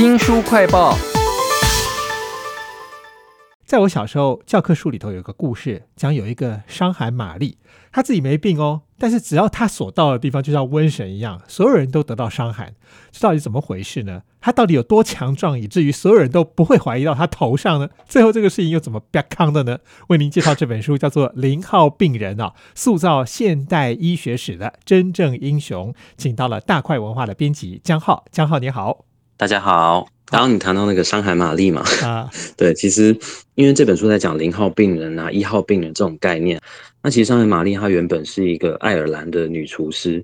新书快报。在我小时候，教科书里头有个故事，讲有一个伤寒玛丽，她自己没病哦，但是只要她所到的地方，就像瘟神一样，所有人都得到伤寒。这到底怎么回事呢？她到底有多强壮，以至于所有人都不会怀疑到她头上呢？最后这个事情又怎么变康的呢？为您介绍这本书，叫做《零号病人》啊，塑造现代医学史的真正英雄，请到了大块文化的编辑江浩。江浩你好，大家好。刚刚你谈到那个伤寒玛丽嘛？啊，对，其实因为这本书在讲零号病人啊、一号病人这种概念。那其实伤寒玛丽她原本是一个爱尔兰的女厨师，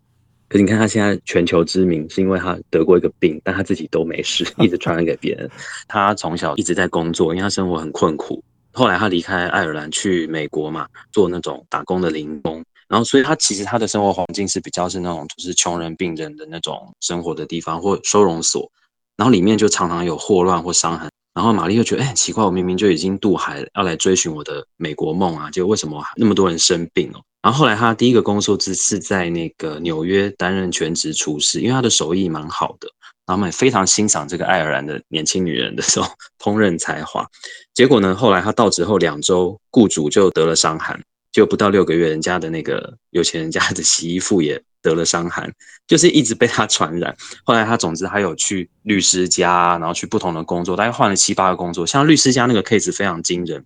可是你看她现在全球知名，是因为她得过一个病，但她自己都没事，一直传染给别人。她从小一直在工作，因为她生活很困苦。后来她离开爱尔兰去美国嘛，做那种打工的零工。然后所以她其实她的生活环境是比较是那种就是穷人病人的那种生活的地方或收容所。然后里面就常常有霍乱或伤寒，然后玛丽又觉得，哎，奇怪，我明明就已经渡海要来追寻我的美国梦啊，结果为什么那么多人生病哦？然后后来他第一个工作是在那个纽约担任全职厨师，因为他的手艺蛮好的，然后他们非常欣赏这个爱尔兰的年轻女人的这种 烹饪才华。结果呢，后来他到职后两周，雇主就得了伤寒，就不到六个月，人家的那个有钱人家的洗衣服也。得了伤寒，就是一直被他传染。后来他总之还有去律师家，然后去不同的工作，大概换了七八个工作。像律师家那个 case 非常惊人，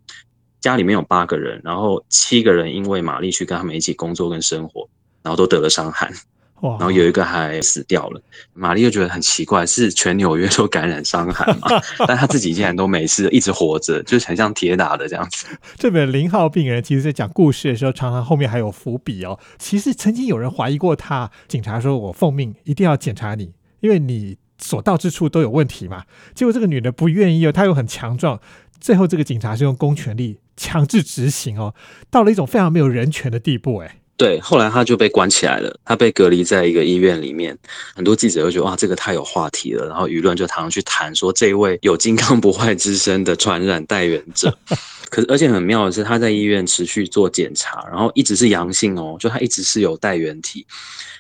家里面有八个人，然后七个人因为玛丽去跟他们一起工作跟生活，然后都得了伤寒。然后有一个还死掉了，玛丽又觉得很奇怪，是全纽约都感染伤寒嘛？但他自己竟然都没事，一直活着，就是很像铁打的这样子。这本零号病人其实在讲故事的时候，常常后面还有伏笔哦。其实曾经有人怀疑过他，警察说我奉命一定要检查你，因为你所到之处都有问题嘛。结果这个女的不愿意哦，她又很强壮，最后这个警察是用公权力强制执行哦，到了一种非常没有人权的地步，哎。对，后来他就被关起来了，他被隔离在一个医院里面。很多记者就觉得哇，这个太有话题了，然后舆论就常常去谈说这位有金刚不坏之身的传染代源者。可是而且很妙的是，他在医院持续做检查，然后一直是阳性哦，就他一直是有带源体。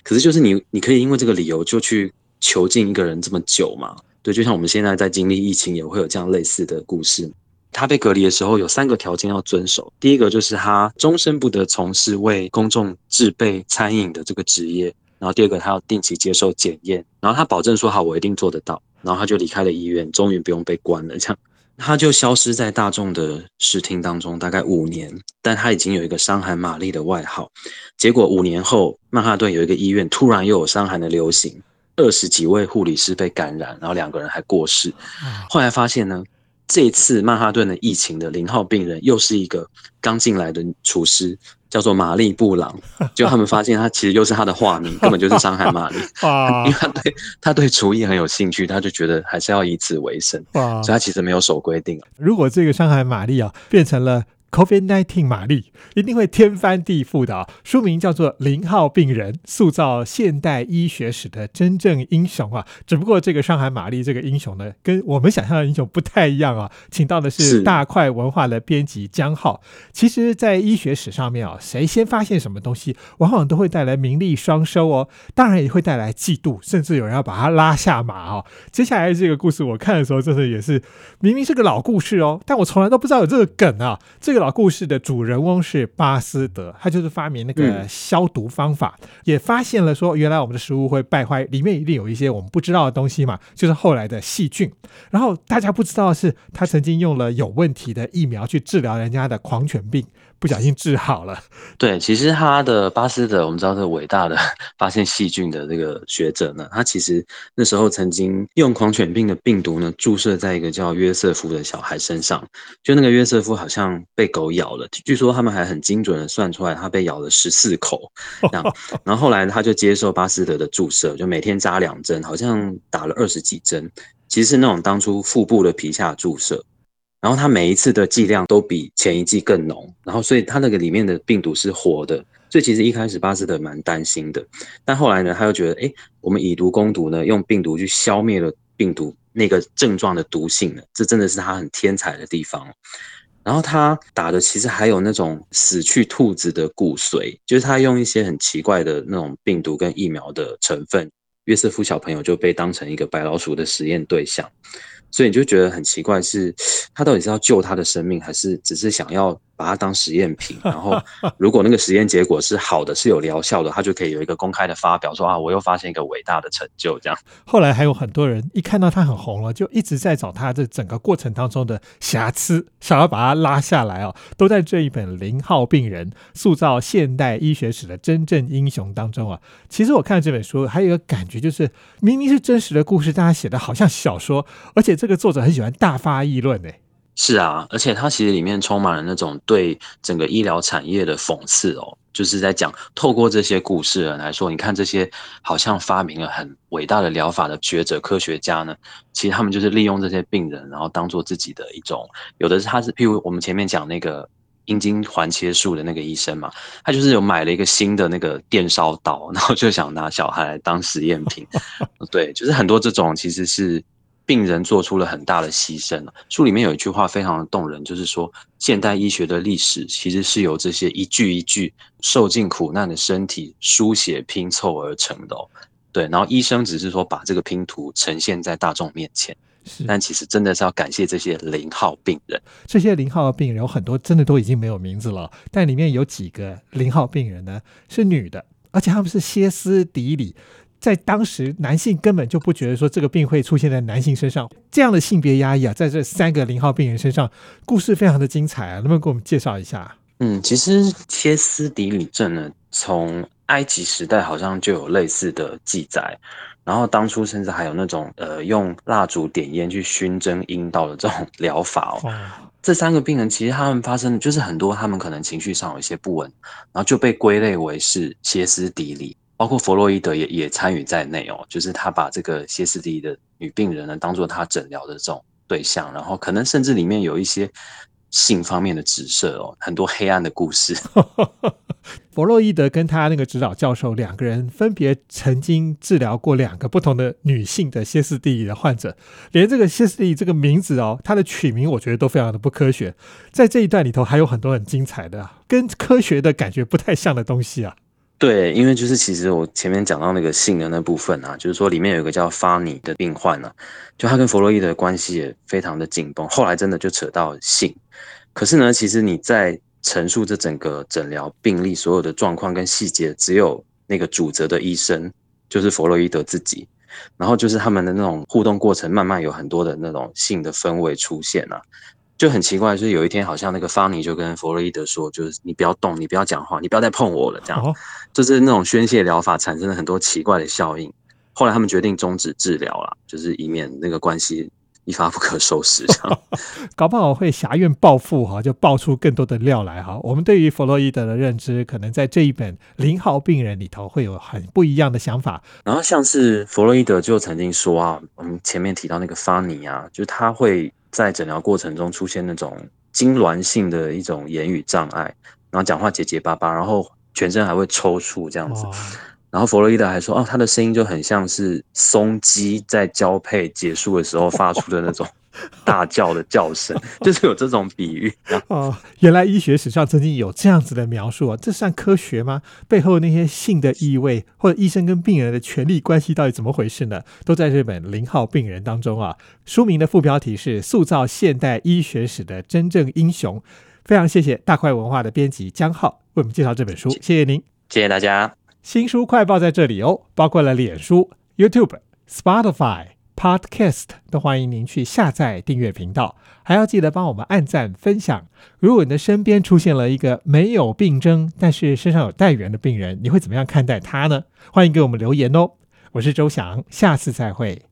可是就是你，你可以因为这个理由就去囚禁一个人这么久嘛？对，就像我们现在在经历疫情，也会有这样类似的故事。他被隔离的时候有三个条件要遵守，第一个就是他终身不得从事为公众制备餐饮的这个职业，然后第二个他要定期接受检验，然后他保证说好我一定做得到，然后他就离开了医院，终于不用被关了，这样。他就消失在大众的视听当中大概五年，但他已经有一个伤寒玛丽的外号，结果五年后曼哈顿有一个医院突然又有伤寒的流行，二十几位护理师被感染，然后两个人还过世，后来发现呢。这次曼哈顿的疫情的零号病人又是一个刚进来的厨师，叫做玛丽布朗。就他们发现他其实又是他的化名，根本就是伤害玛丽。因为他对他对厨艺很有兴趣，他就觉得还是要以此为生。所以他其实没有守规定。如果这个伤害玛丽啊变成了。COVID-19 玛丽一定会天翻地覆的。书名叫做《零号病人》，塑造现代医学史的真正英雄啊！只不过这个上海玛丽这个英雄呢，跟我们想象的英雄不太一样啊。请到的是大块文化的编辑江浩。其实，在医学史上面啊，谁先发现什么东西，往往都会带来名利双收哦。当然也会带来嫉妒，甚至有人要把他拉下马哦。接下来这个故事，我看的时候真的也是，明明是个老故事哦，但我从来都不知道有这个梗啊。这个。老故事的主人翁是巴斯德，他就是发明那个消毒方法，也发现了说原来我们的食物会败坏，里面一定有一些我们不知道的东西嘛，就是后来的细菌。然后大家不知道的是，他曾经用了有问题的疫苗去治疗人家的狂犬病。不小心治好了。对，其实他的巴斯德，我们知道这个伟大的发现细菌的这个学者呢，他其实那时候曾经用狂犬病的病毒呢注射在一个叫约瑟夫的小孩身上，就那个约瑟夫好像被狗咬了，据说他们还很精准的算出来他被咬了十四口，这样，然后后来他就接受巴斯德的注射，就每天扎两针，好像打了二十几针，其实是那种当初腹部的皮下注射。然后他每一次的剂量都比前一剂更浓，然后所以他那个里面的病毒是活的，所以其实一开始巴斯德蛮担心的，但后来呢，他又觉得，哎，我们以毒攻毒呢，用病毒去消灭了病毒那个症状的毒性呢，这真的是他很天才的地方。然后他打的其实还有那种死去兔子的骨髓，就是他用一些很奇怪的那种病毒跟疫苗的成分。约瑟夫小朋友就被当成一个白老鼠的实验对象。所以你就觉得很奇怪，是他到底是要救他的生命，还是只是想要把它当实验品？然后如果那个实验结果是好的，是有疗效的，他就可以有一个公开的发表，说啊，我又发现一个伟大的成就。这样，后来还有很多人一看到他很红了，就一直在找他这整个过程当中的瑕疵，想要把他拉下来哦。都在这一本《零号病人：塑造现代医学史的真正英雄》当中啊。其实我看这本书还有一个感觉，就是明明是真实的故事，大家写的好像小说，而且。这个作者很喜欢大发议论，哎，是啊，而且它其实里面充满了那种对整个医疗产业的讽刺哦，就是在讲透过这些故事人来说，你看这些好像发明了很伟大的疗法的学者科学家呢，其实他们就是利用这些病人，然后当做自己的一种，有的是他是，譬如我们前面讲那个阴茎环切术的那个医生嘛，他就是有买了一个新的那个电烧刀，然后就想拿小孩来当实验品，对，就是很多这种其实是。病人做出了很大的牺牲书里面有一句话非常的动人，就是说现代医学的历史其实是由这些一句一句受尽苦难的身体书写拼凑而成的。对，然后医生只是说把这个拼图呈现在大众面前，但其实真的是要感谢这些零号病人。这些零号病人有很多真的都已经没有名字了，但里面有几个零号病人呢是女的，而且他们是歇斯底里。在当时，男性根本就不觉得说这个病会出现在男性身上，这样的性别压抑啊，在这三个零号病人身上，故事非常的精彩啊，能不能给我们介绍一下？嗯，其实歇斯底里症呢，从埃及时代好像就有类似的记载，然后当初甚至还有那种呃用蜡烛点烟去熏蒸阴道的这种疗法哦。这三个病人其实他们发生的就是很多，他们可能情绪上有一些不稳，然后就被归类为是歇斯底里。包括弗洛伊德也也参与在内哦，就是他把这个歇斯底里的女病人呢当做他诊疗的这种对象，然后可能甚至里面有一些性方面的指涉哦，很多黑暗的故事。弗洛伊德跟他那个指导教授两个人分别曾经治疗过两个不同的女性的歇斯底里的患者，连这个歇斯底里这个名字哦，它的取名我觉得都非常的不科学。在这一段里头还有很多很精彩的，跟科学的感觉不太像的东西啊。对，因为就是其实我前面讲到那个性的那部分啊，就是说里面有一个叫发尼的病患呢，就他跟弗洛伊德关系也非常的紧绷，后来真的就扯到性。可是呢，其实你在陈述这整个诊疗病例所有的状况跟细节，只有那个主责的医生，就是弗洛伊德自己，然后就是他们的那种互动过程，慢慢有很多的那种性的氛围出现啊。就很奇怪，就是有一天，好像那个方尼就跟弗洛伊德说，就是你不要动，你不要讲话，你不要再碰我了，这样，就是那种宣泄疗法产生了很多奇怪的效应。后来他们决定终止治疗了，就是以免那个关系一发不可收拾。这样，搞不好会狭怨报复哈，就爆出更多的料来哈。我们对于弗洛伊德的认知，可能在这一本《零号病人》里头会有很不一样的想法。然后像是弗洛伊德就曾经说啊，我们前面提到那个方尼啊，就是他会。在诊疗过程中出现那种痉挛性的一种言语障碍，然后讲话结结巴巴，然后全身还会抽搐这样子。然后弗洛伊德还说，哦，他的声音就很像是松鸡在交配结束的时候发出的那种。大叫的叫声，就是有这种比喻哦。原来医学史上曾经有这样子的描述啊，这算科学吗？背后那些性的意味，或者医生跟病人的权利关系到底怎么回事呢？都在这本《零号病人》当中啊。书名的副标题是“塑造现代医学史的真正英雄”。非常谢谢大块文化的编辑江浩为我们介绍这本书，谢谢您，谢谢大家。新书快报在这里哦，包括了脸书、YouTube、Spotify。Podcast 都欢迎您去下载订阅频道，还要记得帮我们按赞分享。如果你的身边出现了一个没有病征，但是身上有带源的病人，你会怎么样看待他呢？欢迎给我们留言哦。我是周翔，下次再会。